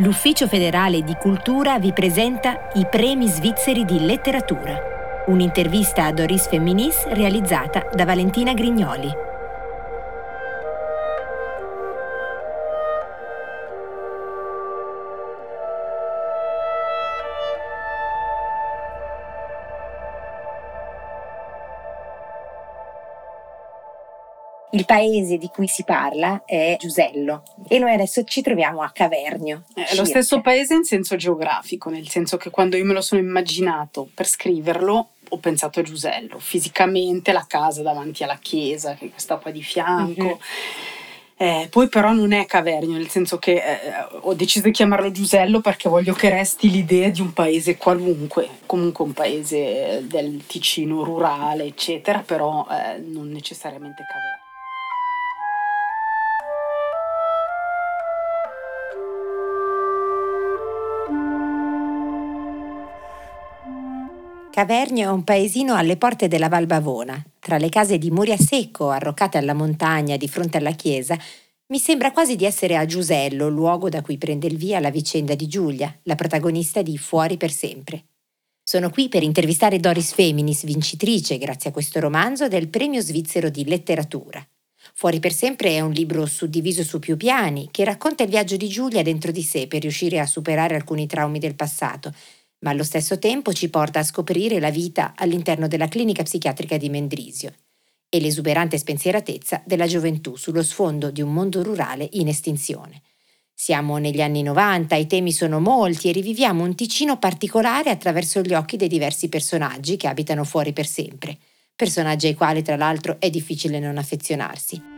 l'Ufficio federale di cultura vi presenta i premi svizzeri di letteratura. Un'intervista a Doris Femminis realizzata da Valentina Grignoli. Il paese di cui si parla è Giusello e noi adesso ci troviamo a Cavernio. È lo stesso paese in senso geografico, nel senso che quando io me lo sono immaginato per scriverlo ho pensato a Giusello, fisicamente la casa davanti alla chiesa che sta qua di fianco. Mm-hmm. Eh, poi però non è Cavernio, nel senso che eh, ho deciso di chiamarlo Giusello perché voglio che resti l'idea di un paese qualunque, comunque un paese del Ticino rurale, eccetera, però eh, non necessariamente Cavernio. Cavernio è un paesino alle porte della Val Bavona. Tra le case di muri a secco, arroccate alla montagna di fronte alla chiesa, mi sembra quasi di essere a Giusello, luogo da cui prende il via la vicenda di Giulia, la protagonista di Fuori per sempre. Sono qui per intervistare Doris Feminis, vincitrice, grazie a questo romanzo, del Premio Svizzero di Letteratura. Fuori per sempre è un libro suddiviso su più piani, che racconta il viaggio di Giulia dentro di sé per riuscire a superare alcuni traumi del passato ma allo stesso tempo ci porta a scoprire la vita all'interno della clinica psichiatrica di Mendrisio e l'esuberante spensieratezza della gioventù sullo sfondo di un mondo rurale in estinzione. Siamo negli anni 90, i temi sono molti e riviviamo un Ticino particolare attraverso gli occhi dei diversi personaggi che abitano fuori per sempre, personaggi ai quali tra l'altro è difficile non affezionarsi.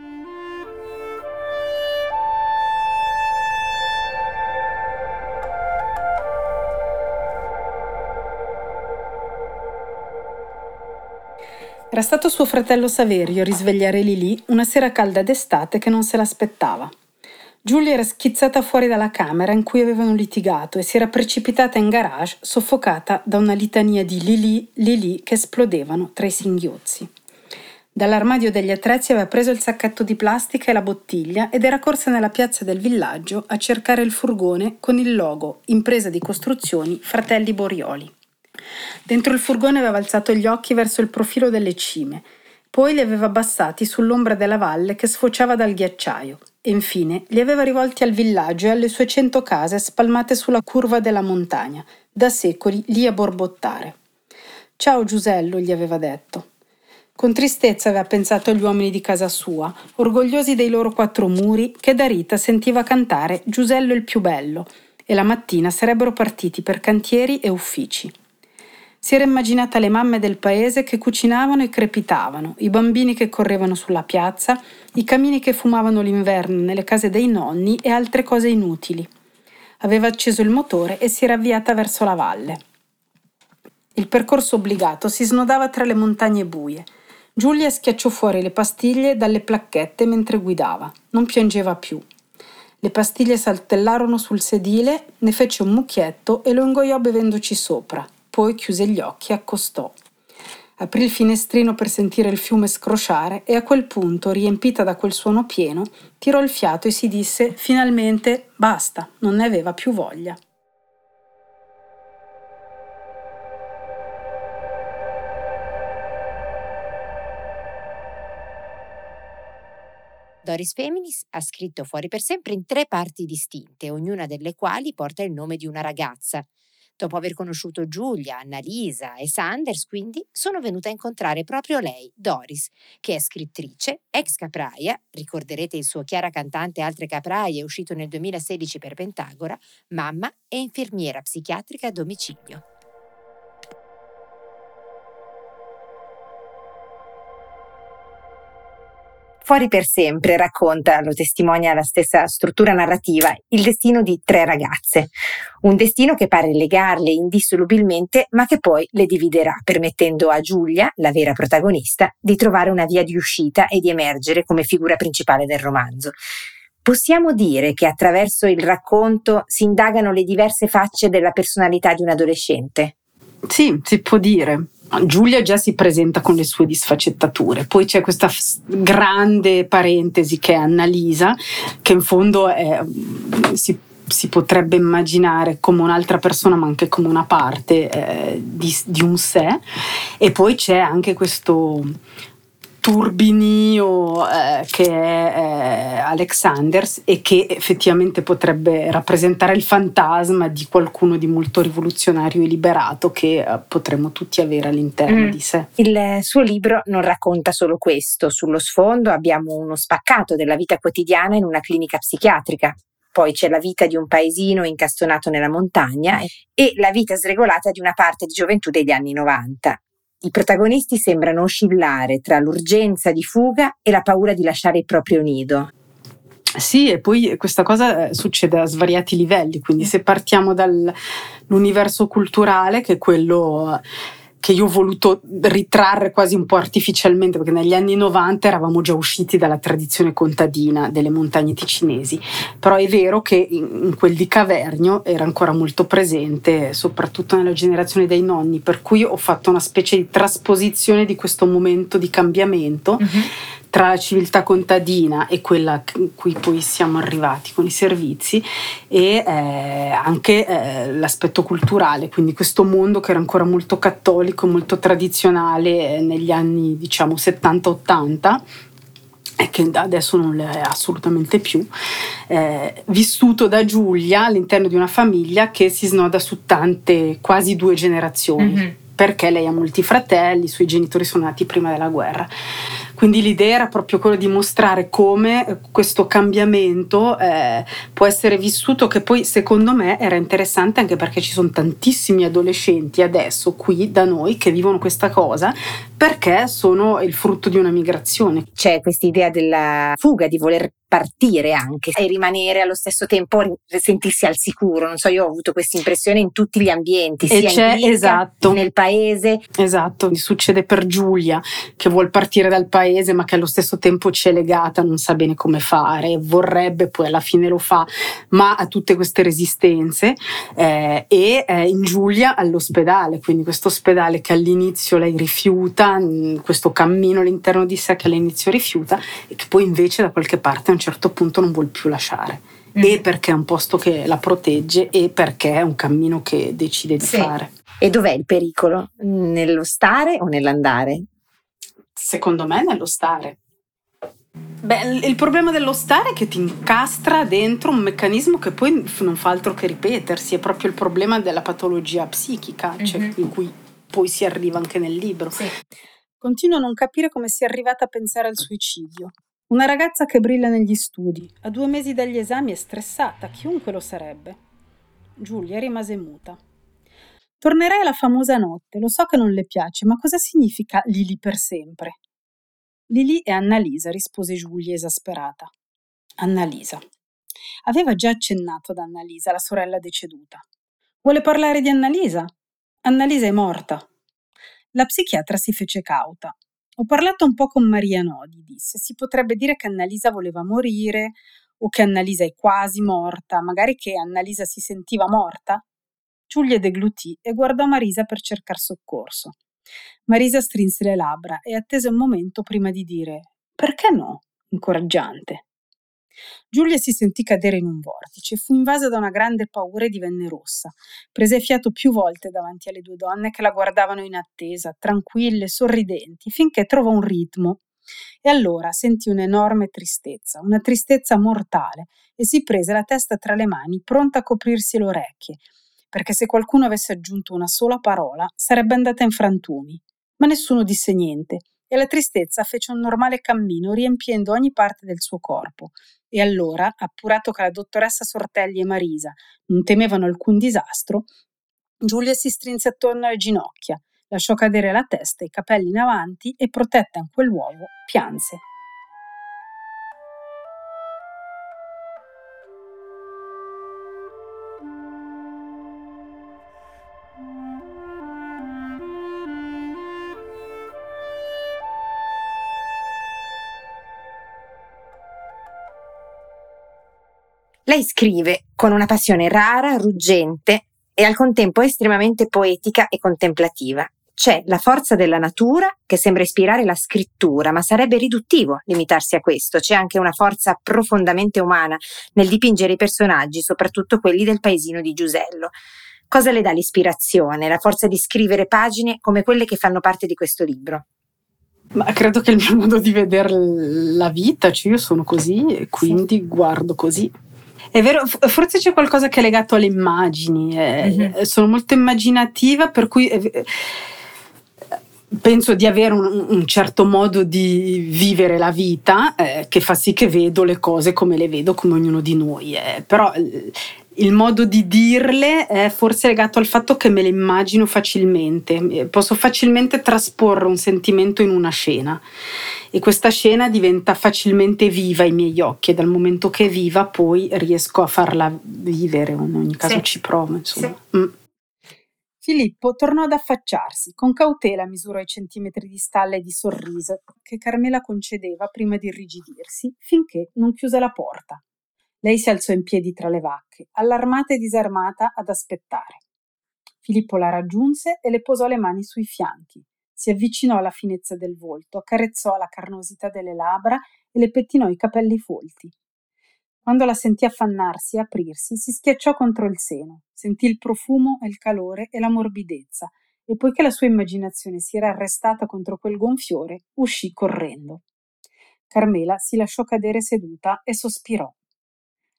Era stato suo fratello Saverio a risvegliare Lili una sera calda d'estate che non se l'aspettava. Giulia era schizzata fuori dalla camera in cui avevano litigato e si era precipitata in garage, soffocata da una litania di Lili, Lili che esplodevano tra i singhiozzi. Dall'armadio degli attrezzi aveva preso il sacchetto di plastica e la bottiglia ed era corsa nella piazza del villaggio a cercare il furgone con il logo Impresa di costruzioni Fratelli Borioli. Dentro il furgone aveva alzato gli occhi verso il profilo delle cime, poi li aveva abbassati sull'ombra della valle che sfociava dal ghiacciaio e infine li aveva rivolti al villaggio e alle sue cento case spalmate sulla curva della montagna, da secoli lì a borbottare. Ciao Giusello, gli aveva detto. Con tristezza aveva pensato agli uomini di casa sua, orgogliosi dei loro quattro muri, che da Rita sentiva cantare Giusello il più bello, e la mattina sarebbero partiti per cantieri e uffici. Si era immaginata le mamme del paese che cucinavano e crepitavano, i bambini che correvano sulla piazza, i camini che fumavano l'inverno nelle case dei nonni e altre cose inutili. Aveva acceso il motore e si era avviata verso la valle. Il percorso obbligato si snodava tra le montagne buie. Giulia schiacciò fuori le pastiglie dalle placchette mentre guidava. Non piangeva più. Le pastiglie saltellarono sul sedile, ne fece un mucchietto e lo ingoiò bevendoci sopra poi chiuse gli occhi e accostò. Aprì il finestrino per sentire il fiume scrosciare e a quel punto, riempita da quel suono pieno, tirò il fiato e si disse finalmente basta, non ne aveva più voglia. Doris Feminis ha scritto Fuori per sempre in tre parti distinte, ognuna delle quali porta il nome di una ragazza, Dopo aver conosciuto Giulia, Annalisa e Sanders, quindi, sono venuta a incontrare proprio lei, Doris, che è scrittrice, ex capraia, ricorderete il suo Chiara cantante Altre capraie uscito nel 2016 per Pentagora, mamma e infermiera psichiatrica a domicilio. Fuori per sempre racconta, lo testimonia la stessa struttura narrativa, il destino di tre ragazze. Un destino che pare legarle indissolubilmente, ma che poi le dividerà, permettendo a Giulia, la vera protagonista, di trovare una via di uscita e di emergere come figura principale del romanzo. Possiamo dire che attraverso il racconto si indagano le diverse facce della personalità di un adolescente? Sì, si può dire. Giulia già si presenta con le sue disfaccettature, poi c'è questa grande parentesi che è Annalisa, che in fondo è, si si potrebbe immaginare come un'altra persona ma anche come una parte eh, di, di, un sé. E poi c'è anche questo turbinio eh, che è eh, Alexanders e che effettivamente potrebbe rappresentare il fantasma di qualcuno di molto rivoluzionario e liberato che eh, potremmo tutti avere all'interno mm. di sé. Il suo libro non racconta solo questo, sullo sfondo abbiamo uno spaccato della vita quotidiana in una clinica psichiatrica. Poi c'è la vita di un paesino incastonato nella montagna e la vita sregolata di una parte di gioventù degli anni 90. I protagonisti sembrano oscillare tra l'urgenza di fuga e la paura di lasciare il proprio nido. Sì, e poi questa cosa eh, succede a svariati livelli, quindi se partiamo dall'universo culturale, che è quello che io ho voluto ritrarre quasi un po' artificialmente, perché negli anni 90 eravamo già usciti dalla tradizione contadina delle montagne ticinesi, però è vero che in, quel di Cavernio era ancora molto presente, soprattutto nella generazione dei nonni, per cui ho fatto una specie di trasposizione di questo momento di cambiamento. Mm-hmm tra la civiltà contadina e quella in cui poi siamo arrivati con i servizi e eh, anche eh, l'aspetto culturale, quindi questo mondo che era ancora molto cattolico, molto tradizionale eh, negli anni diciamo 70-80 e che adesso non è assolutamente più, eh, vissuto da Giulia all'interno di una famiglia che si snoda su tante, quasi due generazioni. Mm-hmm perché lei ha molti fratelli, i suoi genitori sono nati prima della guerra. Quindi l'idea era proprio quella di mostrare come questo cambiamento eh, può essere vissuto, che poi secondo me era interessante anche perché ci sono tantissimi adolescenti adesso qui da noi che vivono questa cosa perché sono il frutto di una migrazione. C'è questa idea della fuga, di voler partire anche e rimanere allo stesso tempo sentirsi al sicuro. Non so, io ho avuto questa impressione in tutti gli ambienti, sia in clinica, esatto. nel paese. Esatto, succede per Giulia che vuol partire dal paese ma che allo stesso tempo ci è legata, non sa bene come fare, vorrebbe, poi alla fine lo fa, ma ha tutte queste resistenze eh, e eh, in Giulia all'ospedale, quindi questo ospedale che all'inizio lei rifiuta, questo cammino all'interno di sé che all'inizio rifiuta e che poi invece da qualche parte certo punto non vuol più lasciare. Mm. E perché è un posto che la protegge e perché è un cammino che decide di sì. fare. E dov'è il pericolo? Nello stare o nell'andare? Secondo me nello stare. Beh, il problema dello stare è che ti incastra dentro un meccanismo che poi non fa altro che ripetersi, è proprio il problema della patologia psichica, cioè mm-hmm. in cui poi si arriva anche nel libro. Sì. Continuo a non capire come sia arrivata a pensare al suicidio. Una ragazza che brilla negli studi, a due mesi dagli esami è stressata, chiunque lo sarebbe. Giulia rimase muta. Tornerai alla famosa notte, lo so che non le piace, ma cosa significa Lili per sempre? Lili è Annalisa, rispose Giulia esasperata. Annalisa. Aveva già accennato ad Annalisa, la sorella deceduta. Vuole parlare di Annalisa? Annalisa è morta. La psichiatra si fece cauta. Ho parlato un po' con Maria Nodi, disse. Si potrebbe dire che Annalisa voleva morire o che Annalisa è quasi morta, magari che Annalisa si sentiva morta. Giulia deglutì e guardò Marisa per cercare soccorso. Marisa strinse le labbra e attese un momento prima di dire perché no? incoraggiante. Giulia si sentì cadere in un vortice, fu invasa da una grande paura e divenne rossa. Prese fiato più volte davanti alle due donne che la guardavano in attesa, tranquille, sorridenti, finché trovò un ritmo. E allora sentì un'enorme tristezza, una tristezza mortale, e si prese la testa tra le mani, pronta a coprirsi le orecchie, perché se qualcuno avesse aggiunto una sola parola sarebbe andata in frantumi. Ma nessuno disse niente, e la tristezza fece un normale cammino riempiendo ogni parte del suo corpo. E allora, appurato che la dottoressa Sortelli e Marisa non temevano alcun disastro, Giulia si strinse attorno alle ginocchia, lasciò cadere la testa e i capelli in avanti e, protetta in quel luogo, pianse. Lei scrive con una passione rara, ruggente e al contempo estremamente poetica e contemplativa. C'è la forza della natura che sembra ispirare la scrittura, ma sarebbe riduttivo limitarsi a questo. C'è anche una forza profondamente umana nel dipingere i personaggi, soprattutto quelli del paesino di Giusello. Cosa le dà l'ispirazione, la forza di scrivere pagine come quelle che fanno parte di questo libro? Ma credo che il mio modo di vedere la vita, cioè io sono così e quindi sì. guardo così. È vero, forse c'è qualcosa che è legato alle immagini, eh, mm-hmm. sono molto immaginativa, per cui eh, penso di avere un, un, certo modo di vivere la vita eh, che fa sì che vedo le cose come le vedo, come ognuno di noi. Eh. Però eh, il modo di dirle è forse legato al fatto che me le immagino facilmente, posso facilmente trasporre un sentimento in una scena e questa scena diventa facilmente viva ai miei occhi e dal momento che è viva poi riesco a farla vivere, in ogni caso sì. ci provo. Insomma. Sì. Mm. Filippo tornò ad affacciarsi, con cautela misurò i centimetri di stalle e di sorriso che Carmela concedeva prima di irrigidirsi, finché non chiuse la porta. Lei si alzò in piedi tra le vacche, allarmata e disarmata ad aspettare. Filippo la raggiunse e le posò le mani sui fianchi. Si avvicinò alla finezza del volto, accarezzò la carnosità delle labbra e le pettinò i capelli folti. Quando la sentì affannarsi e aprirsi, si schiacciò contro il seno, sentì il profumo e il calore e la morbidezza, e poiché la sua immaginazione si era arrestata contro quel gonfiore, uscì correndo. Carmela si lasciò cadere seduta e sospirò.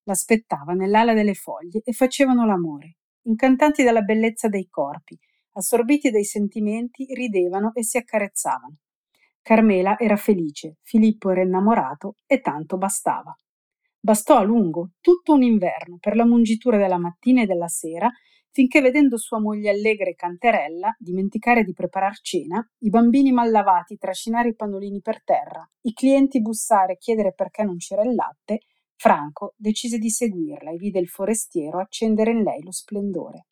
L'aspettava nell'ala delle foglie e facevano l'amore, incantanti dalla bellezza dei corpi, assorbiti dai sentimenti, ridevano e si accarezzavano. Carmela era felice, Filippo era innamorato e tanto bastava. Bastò a lungo, tutto un inverno, per la mungitura della mattina e della sera, finché vedendo sua moglie allegra e canterella, dimenticare di preparar cena, i bambini mallavati trascinare i pannolini per terra, i clienti bussare e chiedere perché non c'era il latte, Franco decise di seguirla e vide il forestiero accendere in lei lo splendore.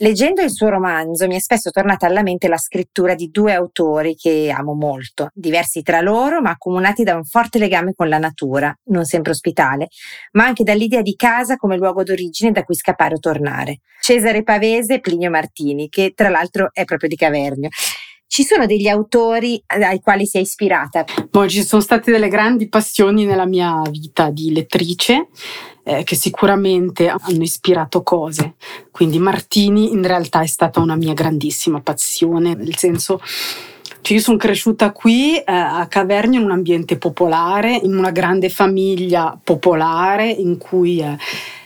Leggendo il suo romanzo mi è spesso tornata alla mente la scrittura di due autori che amo molto, diversi tra loro ma accomunati da un forte legame con la natura, non sempre ospitale, ma anche dall'idea di casa come luogo d'origine da cui scappare o tornare. Cesare Pavese e Plinio Martini, che tra l'altro è proprio di Cavernio. Ci sono degli autori ai quali si è ispirata? Boh, ci sono state delle grandi passioni nella mia vita di lettrice eh, che sicuramente hanno ispirato cose. Quindi Martini in realtà è stata una mia grandissima passione, nel senso cioè io sono cresciuta qui eh, a Cavernio in un ambiente popolare, in una grande famiglia popolare in cui eh,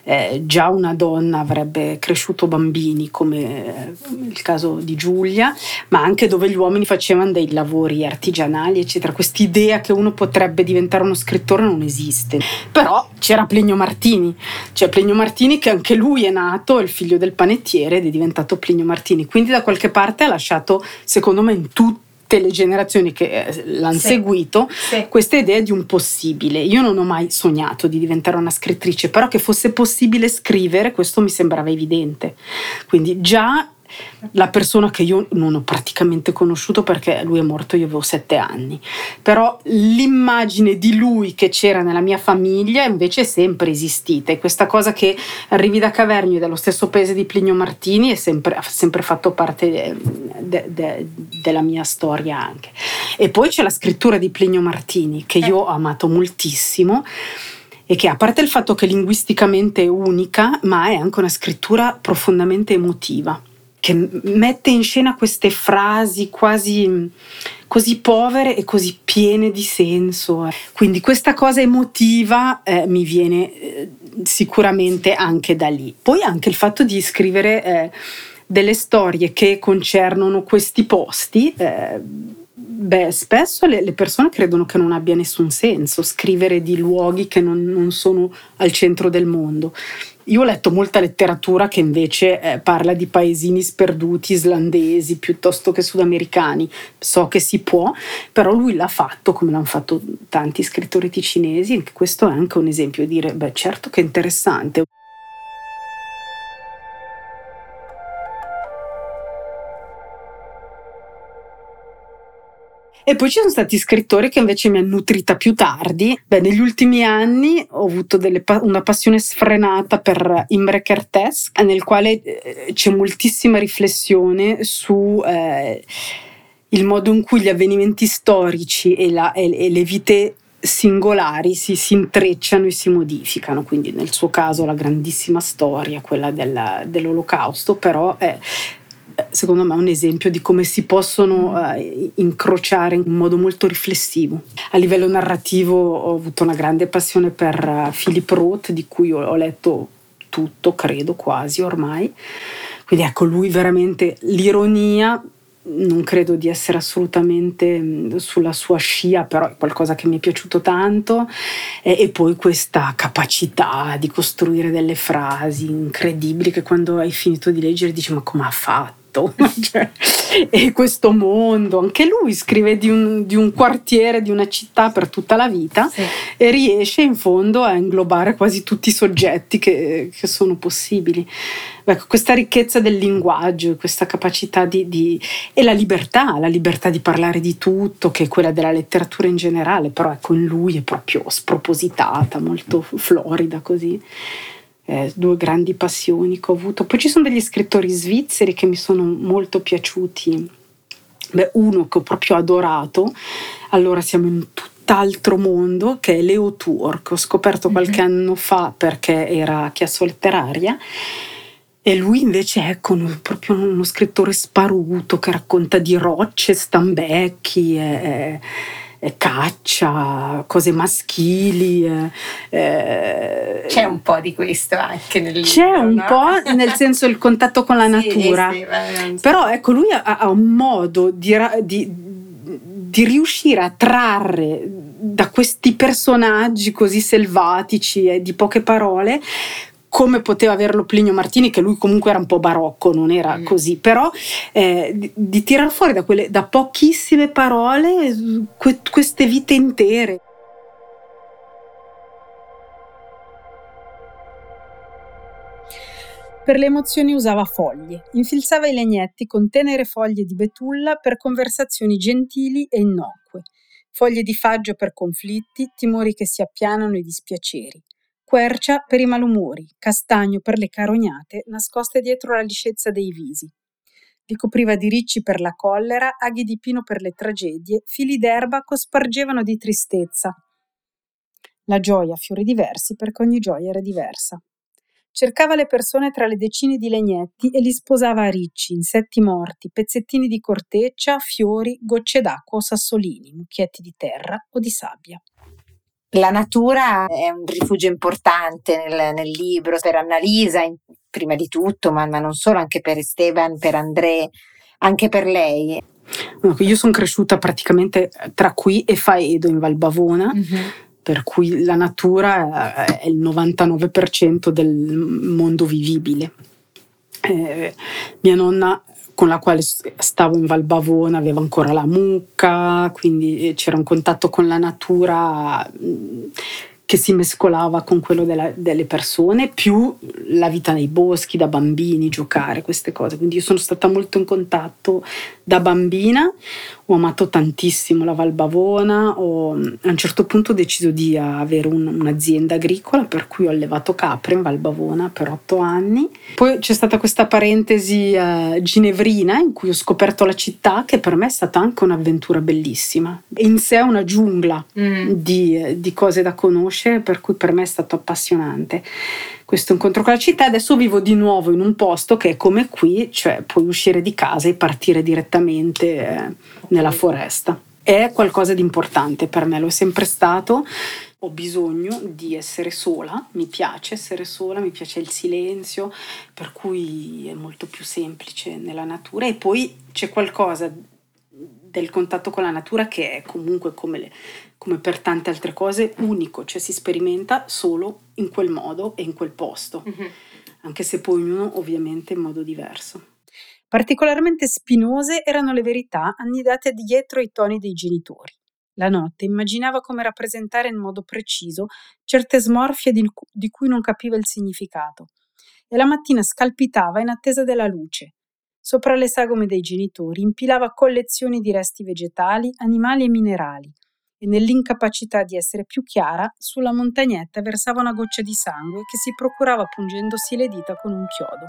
eh, già una donna avrebbe cresciuto bambini, come eh, il caso di Giulia, ma anche dove gli uomini facevano dei lavori artigianali, eccetera. Quest'idea che uno potrebbe diventare uno scrittore non esiste. Però c'era Plinio Martini, c'è Plinio Martini che anche lui è nato, è il figlio del panettiere ed è diventato Plinio Martini. Quindi da qualche parte ha lasciato, secondo me, in tutti tutte le generazioni che eh, l'hanno sì. seguito sì. questa idea di un possibile. Io non ho mai sognato di diventare una scrittrice, però che fosse possibile scrivere, questo mi sembrava evidente. Quindi già la persona che io non ho praticamente conosciuto perché lui è morto, io avevo sette anni, però l'immagine di lui che c'era nella mia famiglia invece è sempre esistita. E questa cosa che arrivi da Cavernio dallo stesso paese di Plinio Martini sempre, ha sempre fatto parte de, de, de, della mia storia anche. E poi c'è la scrittura di Plinio Martini che io ho amato moltissimo e che a parte il fatto che linguisticamente è unica, ma è anche una scrittura profondamente emotiva che mette in scena queste frasi quasi così povere e così piene di senso. Quindi questa cosa emotiva eh, mi viene eh, sicuramente anche da lì. Poi anche il fatto di scrivere eh, delle storie che concernono questi posti. Eh, beh, spesso le, le, persone credono che non abbia nessun senso scrivere di luoghi che non, non sono al centro del mondo. Io ho letto molta letteratura che invece eh, parla di paesini sperduti islandesi piuttosto che sudamericani. So che si può, però lui l'ha fatto come l'hanno fatto tanti scrittori ticinesi e questo è anche un esempio di dire, beh certo che è interessante. E poi ci sono stati scrittori che invece mi hanno nutrita più tardi. Beh, negli ultimi anni ho avuto pa- una passione sfrenata per Imre Kertész, nel quale eh, c'è moltissima riflessione su eh, il modo in cui gli avvenimenti storici e, la, e, e le vite singolari si, si, intrecciano e si modificano, quindi nel suo caso la grandissima storia, quella del, dell'olocausto, però è secondo me un esempio di come si possono uh, incrociare in modo molto riflessivo. A livello narrativo ho avuto una grande passione per uh, Philip Roth, di cui ho, ho letto tutto, credo quasi ormai. Quindi ecco, lui veramente l'ironia non credo di essere assolutamente sulla sua scia, però è qualcosa che mi è piaciuto tanto e, e, poi questa capacità di costruire delle frasi incredibili che quando hai finito di leggere dici ma come ha fatto? cioè, e questo mondo, anche lui scrive di un, di un, quartiere, di una città per tutta la vita sì. e riesce in fondo a inglobare quasi tutti i soggetti che, che sono possibili. Ecco, questa ricchezza del linguaggio, questa capacità di, di, e la libertà, la libertà di parlare di tutto, che è quella della letteratura in generale, però ecco in lui è proprio spropositata, molto florida così eh, due grandi passioni che ho avuto. Poi ci sono degli scrittori svizzeri che mi sono molto piaciuti. Beh, uno che ho proprio adorato, allora siamo in tutt'altro mondo, che è Leo Tour, che ho scoperto mhm. qualche mm-hmm. anno fa perché era chiasso letteraria. E lui invece è con proprio uno scrittore sparuto che racconta di rocce, stambecchi. E, caccia, cose maschili. Eh, c'è un po' di questo anche nel libro. C'è un no? po', nel senso il contatto con la natura. Sì, sì, Però ecco, lui ha, ha un modo di, di, di riuscire a trarre da questi personaggi così selvatici e di poche parole come poteva averlo Plinio Martini, che lui comunque era un po' barocco, non era mm. così, però eh, di, di tirar fuori da, quelle, da pochissime parole que, queste vite intere. Per le emozioni usava foglie, infilzava i legnetti con tenere foglie di betulla per conversazioni gentili e innocue, foglie di faggio per conflitti, timori che si appianano e dispiaceri, quercia per i malumori, castagno per le carognate nascoste dietro la liscezza dei visi. Vi copriva di ricci per la collera, aghi di pino per le tragedie, fili d'erba cospargevano di tristezza. La gioia, fiori diversi, perché ogni gioia era diversa. Cercava le persone tra le decine di legnetti e li sposava a ricci, insetti morti, pezzettini di corteccia, fiori, gocce d'acqua o sassolini, mucchietti di terra o di sabbia. La natura è un rifugio importante nel, nel libro per Annalisa, in, prima di tutto, ma, ma, non solo, anche per Esteban, per André, anche per lei. Io sono cresciuta praticamente tra qui e Faedo in Valbavona. Mm-hmm. Per cui la natura è il 99% del mondo vivibile. Eh, mia nonna con la quale stavo in Valbavona aveva ancora la mucca, quindi eh, c'era un contatto con la natura che si mescolava con quello della, delle persone, più la vita nei boschi, da bambini, giocare, queste cose. Quindi io sono stata molto in contatto da bambina, ho amato tantissimo la Val Bavona, ho, a un certo punto ho deciso di avere un, un'azienda agricola per cui ho allevato capre in Val Bavona per otto anni. Poi c'è stata questa parentesi eh, ginevrina in cui ho scoperto la città che per me è stata anche un'avventura bellissima. In sé è una giungla mm. di, di cose da conoscere, per cui per me è stato appassionante questo incontro con la città. Adesso vivo di nuovo in un posto che è come qui, cioè puoi uscire di casa e partire direttamente eh, nella foresta. È qualcosa di importante per me, lo è sempre stato. Ho bisogno di essere sola, mi piace essere sola, mi piace il silenzio, per cui è molto più semplice nella natura e poi c'è qualcosa del contatto con la natura che è comunque come, le, come, per tante altre cose unico, cioè si sperimenta solo in quel modo e in quel posto, mm-hmm. anche se poi ognuno ovviamente in modo diverso. Particolarmente spinose erano le verità annidate dietro i toni dei genitori. La notte immaginava come rappresentare in modo preciso certe smorfie di, di cui non capiva il significato e la mattina scalpitava in attesa della luce, Sopra le sagome dei genitori impilava collezioni di resti vegetali, animali e minerali e nell'incapacità di essere più chiara, sulla montagnetta versava una goccia di sangue che si procurava pungendosi le dita con un chiodo.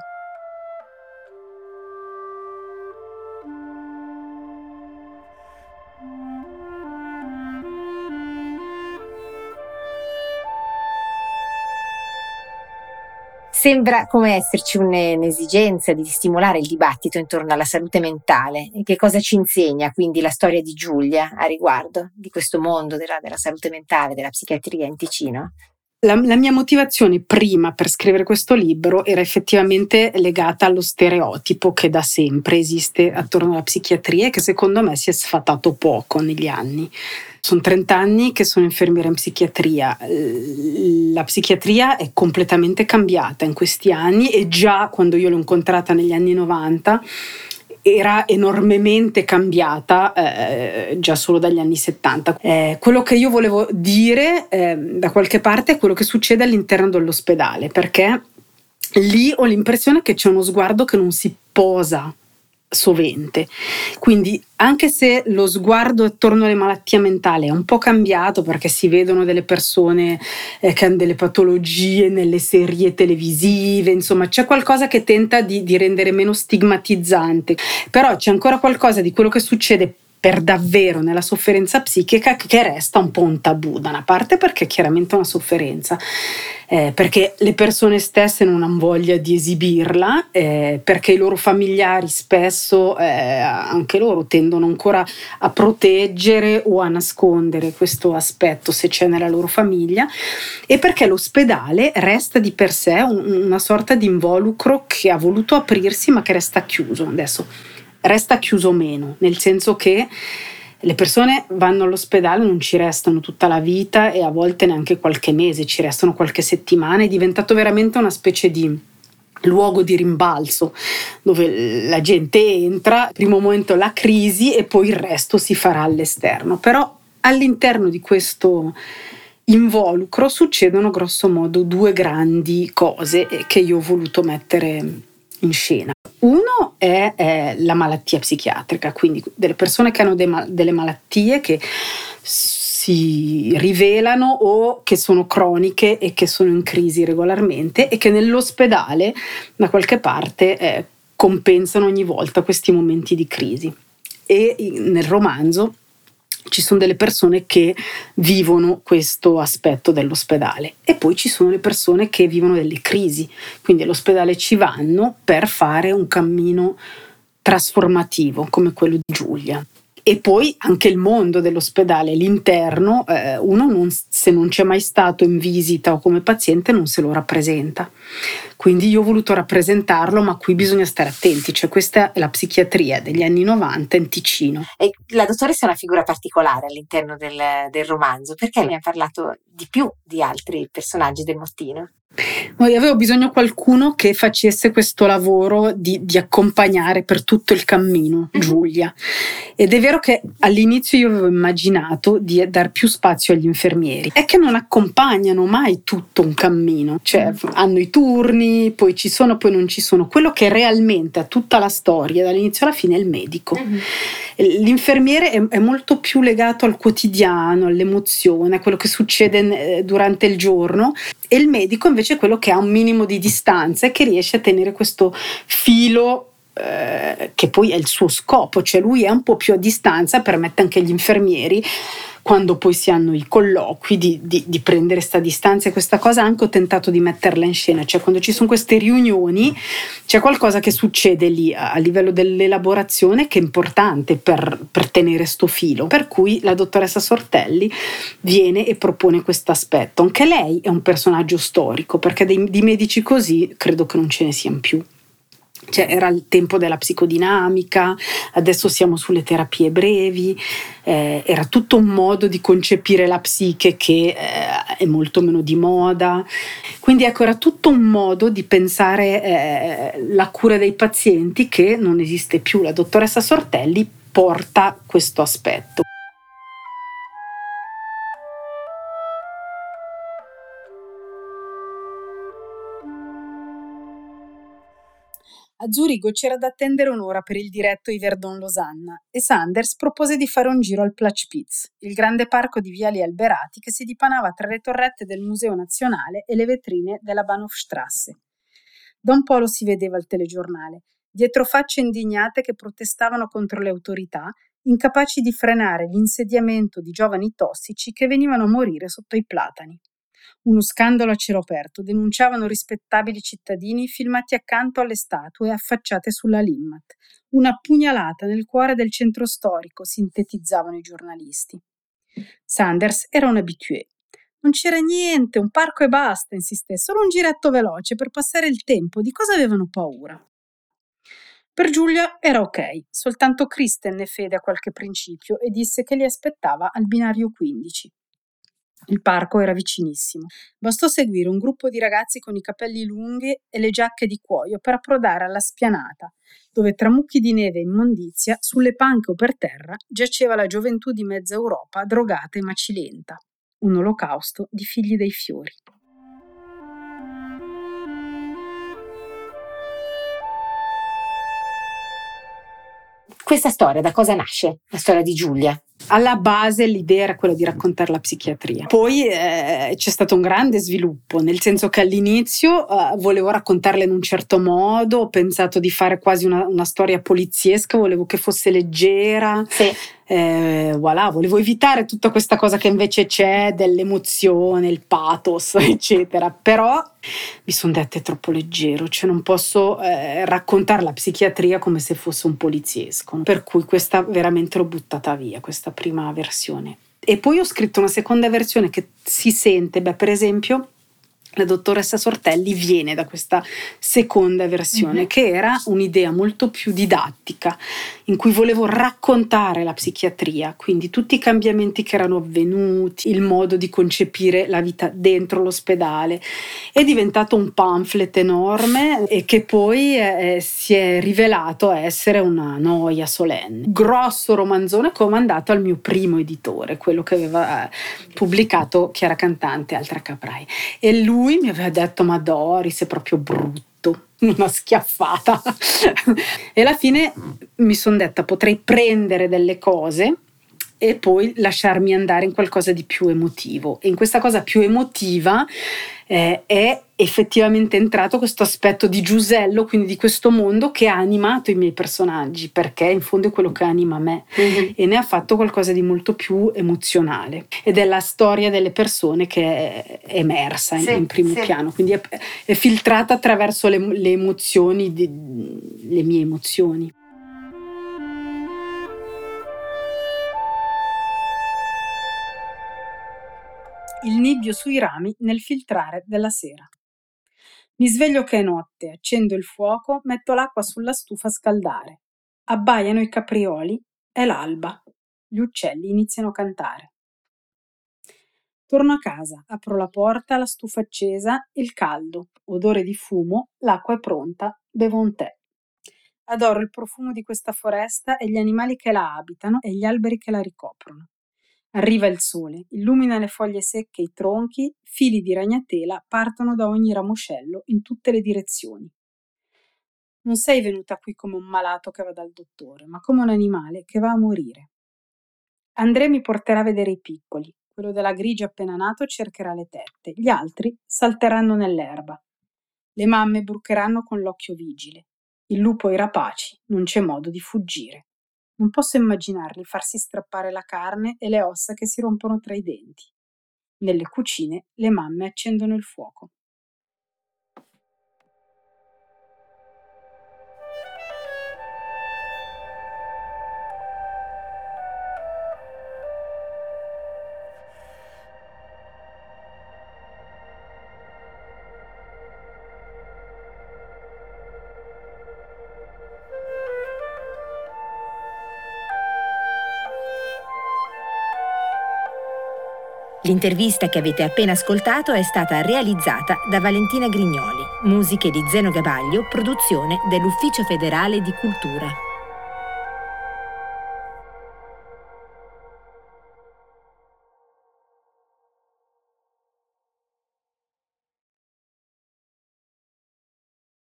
Sembra come esserci un'esigenza di stimolare il dibattito intorno alla salute mentale. E che cosa ci insegna quindi la storia di Giulia a riguardo di questo mondo della, della salute mentale, della psichiatria in Ticino? La, la, mia motivazione prima per scrivere questo libro era effettivamente legata allo stereotipo che da sempre esiste attorno alla psichiatria e che secondo me si è sfatato poco negli anni. Sono 30 anni che sono infermiera in psichiatria. La psichiatria è completamente cambiata in questi anni e già quando io l'ho incontrata negli anni 90 era enormemente cambiata eh, già solo dagli anni 70. Eh, quello che io volevo dire eh, da qualche parte è quello che succede all'interno dell'ospedale, perché lì ho l'impressione che c'è uno sguardo che non si posa sovente. Quindi anche se lo sguardo attorno alle malattie mentali è un po' cambiato perché si vedono delle persone eh, che hanno delle patologie nelle serie televisive, insomma c'è qualcosa che tenta di, di rendere meno stigmatizzante, però c'è ancora qualcosa di quello che succede per davvero nella sofferenza psichica che resta un po' un tabù, da una parte perché è chiaramente una sofferenza, eh, perché le persone stesse non hanno voglia di esibirla, eh, perché i loro familiari spesso, eh, anche loro, tendono ancora a proteggere o a nascondere questo aspetto se c'è nella loro famiglia, e perché l'ospedale resta di per sé un, una sorta di involucro che ha voluto aprirsi ma che resta chiuso. Adesso resta chiuso meno, nel senso che le persone vanno all'ospedale, non ci restano tutta la vita e a volte neanche qualche mese, ci restano qualche settimana, è diventato veramente una specie di luogo di rimbalzo dove la gente entra, primo momento la crisi e poi il resto si farà all'esterno. Però all'interno di questo involucro succedono grosso modo due grandi cose che io ho voluto mettere in scena. Uno è, è la malattia psichiatrica, quindi delle persone che hanno de, delle malattie che si rivelano o che sono croniche e che sono in crisi regolarmente e che nell'ospedale da qualche parte eh, compensano ogni volta questi momenti di crisi. E nel romanzo ci sono delle persone che vivono questo aspetto dell'ospedale e poi ci sono le persone che vivono delle crisi, quindi all'ospedale ci vanno per fare un cammino trasformativo come quello di Giulia e poi anche il mondo dell'ospedale, l'interno, eh, uno non, se non c'è mai stato in visita o come paziente non se lo rappresenta. Quindi io ho voluto rappresentarlo, ma qui bisogna stare attenti, cioè questa è la psichiatria degli anni 90 in Ticino. E la dottoressa è una figura particolare all'interno del, del romanzo, perché mi ha parlato di più di altri personaggi del mottino? Poi avevo bisogno di qualcuno che facesse questo lavoro di, di accompagnare per tutto il cammino mhm. Giulia. Ed è vero che all'inizio io avevo immaginato di dar più spazio agli infermieri. È che non accompagnano mai tutto un cammino, cioè mhm. hanno i turni, poi ci sono, poi non ci sono. Quello che realmente ha tutta la storia dall'inizio alla fine è il medico. Mm-hmm. L'infermiere è, è, molto più legato al quotidiano, all'emozione, a quello che succede eh, durante il giorno e il medico invece è quello che ha un minimo di distanza e che riesce a tenere questo filo eh, che poi è il suo scopo, cioè lui è un po' più a distanza, permette anche agli infermieri quando poi si hanno i colloqui di, di, di prendere questa distanza e questa cosa anche ho tentato di metterla in scena, cioè quando ci sono queste riunioni c'è qualcosa che succede lì a, a livello dell'elaborazione che è importante per, per tenere sto filo, per cui la dottoressa Sortelli viene e propone questo aspetto. Anche lei è un personaggio storico perché dei, di medici così credo che non ce ne siano più cioè era il tempo della psicodinamica, adesso siamo sulle terapie brevi, eh, era tutto un modo di concepire la psiche che eh, è molto meno di moda. Quindi ecco, era tutto un modo di pensare eh, la cura dei pazienti che non esiste più. La dottoressa Sortelli porta questo aspetto. A Zurigo c'era da attendere un'ora per il diretto Yverdon-Losanna e Sanders propose di fare un giro al Platspitz, il grande parco di viali alberati che si dipanava tra le torrette del Museo Nazionale e le vetrine della Bahnhofstrasse. Da un po' lo si vedeva al telegiornale, dietro facce indignate che protestavano contro le autorità, incapaci di frenare l'insediamento di giovani tossici che venivano a morire sotto i platani. Uno scandalo a cielo aperto, denunciavano rispettabili cittadini filmati accanto alle statue affacciate sulla Limmat. Una pugnalata nel cuore del centro storico, sintetizzavano i giornalisti. Sanders era un habitué. Non c'era niente, un parco e basta, insisté, solo un giretto veloce per passare il tempo. Di cosa avevano paura? Per Giulia era ok, soltanto Chris tenne fede a qualche principio e disse che li aspettava al binario 15. Il parco era vicinissimo. Bastò seguire un gruppo di ragazzi con i capelli lunghi e le giacche di cuoio per approdare alla spianata, dove tra mucchi di neve e immondizia, sulle panche o per terra, giaceva la gioventù di mezza Europa drogata e macilenta. Un olocausto di figli dei fiori. Questa storia da cosa nasce? La storia di Giulia? Alla base l'idea era quella di raccontare la psichiatria. Poi eh, c'è stato un grande sviluppo, nel senso che all'inizio eh, volevo raccontarla in un certo modo, ho pensato di fare quasi una, una storia poliziesca, volevo che fosse leggera. Sì eh, voilà, volevo evitare tutta questa cosa che invece c'è dell'emozione, il pathos, eccetera. Però mi sono dette troppo leggero, cioè non posso eh, raccontare la psichiatria come se fosse un poliziesco. Per cui questa veramente l'ho buttata via, questa prima versione. E poi ho scritto una seconda versione che si sente, beh, per esempio, la dottoressa Sortelli viene da questa seconda versione, mm-hmm. che era un'idea molto più didattica, in cui volevo raccontare la psichiatria, quindi tutti i cambiamenti che erano avvenuti, il modo di concepire la vita dentro l'ospedale. È diventato un pamphlet enorme e che poi eh, si è rivelato essere una noia solenne. Grosso romanzone che ho mandato al mio primo editore, quello che aveva eh, pubblicato Chiara Cantante, Altra Caprai. E lui lui mi aveva detto ma Doris è proprio brutto, una schiaffata. e alla fine mi sono detta potrei prendere delle cose e poi lasciarmi andare in qualcosa di più emotivo. E in questa cosa più emotiva eh, è effettivamente entrato questo aspetto di Giusello, quindi di questo mondo che ha animato i miei personaggi, perché in fondo è quello che anima me mm-hmm. e ne ha fatto qualcosa di molto più emozionale. Ed è la storia delle persone che è emersa sì, in, in, primo sì. piano, quindi è, è, filtrata attraverso le, le emozioni, di, le mie emozioni. Il nibbio sui rami nel filtrare della sera. Mi sveglio che è notte, accendo il fuoco, metto l'acqua sulla stufa a scaldare. Abbaiano i caprioli, è l'alba. Gli uccelli iniziano a cantare. Torno a casa, apro la porta, la stufa accesa, il caldo, odore di fumo, l'acqua è pronta, bevo un tè. Adoro il profumo di questa foresta e gli animali che la abitano e gli alberi che la ricoprono. Arriva il sole, illumina le foglie secche e i tronchi, fili di ragnatela partono da ogni ramoscello in tutte le direzioni. Non sei venuta qui come un malato che va dal dottore, ma come un animale che va a morire. André mi porterà a vedere i piccoli. Quello della grigia appena nato cercherà le tette, gli altri salteranno nell'erba. Le mamme brucheranno con l'occhio vigile. Il lupo e i rapaci, non c'è modo di fuggire. Non posso immaginarli farsi strappare la carne e le ossa che si rompono tra i denti. Nelle cucine le mamme accendono il fuoco. L'intervista che avete appena ascoltato è stata realizzata da Valentina Grignoli, musiche di Zeno Gabaglio, produzione dell'Ufficio federale di cultura.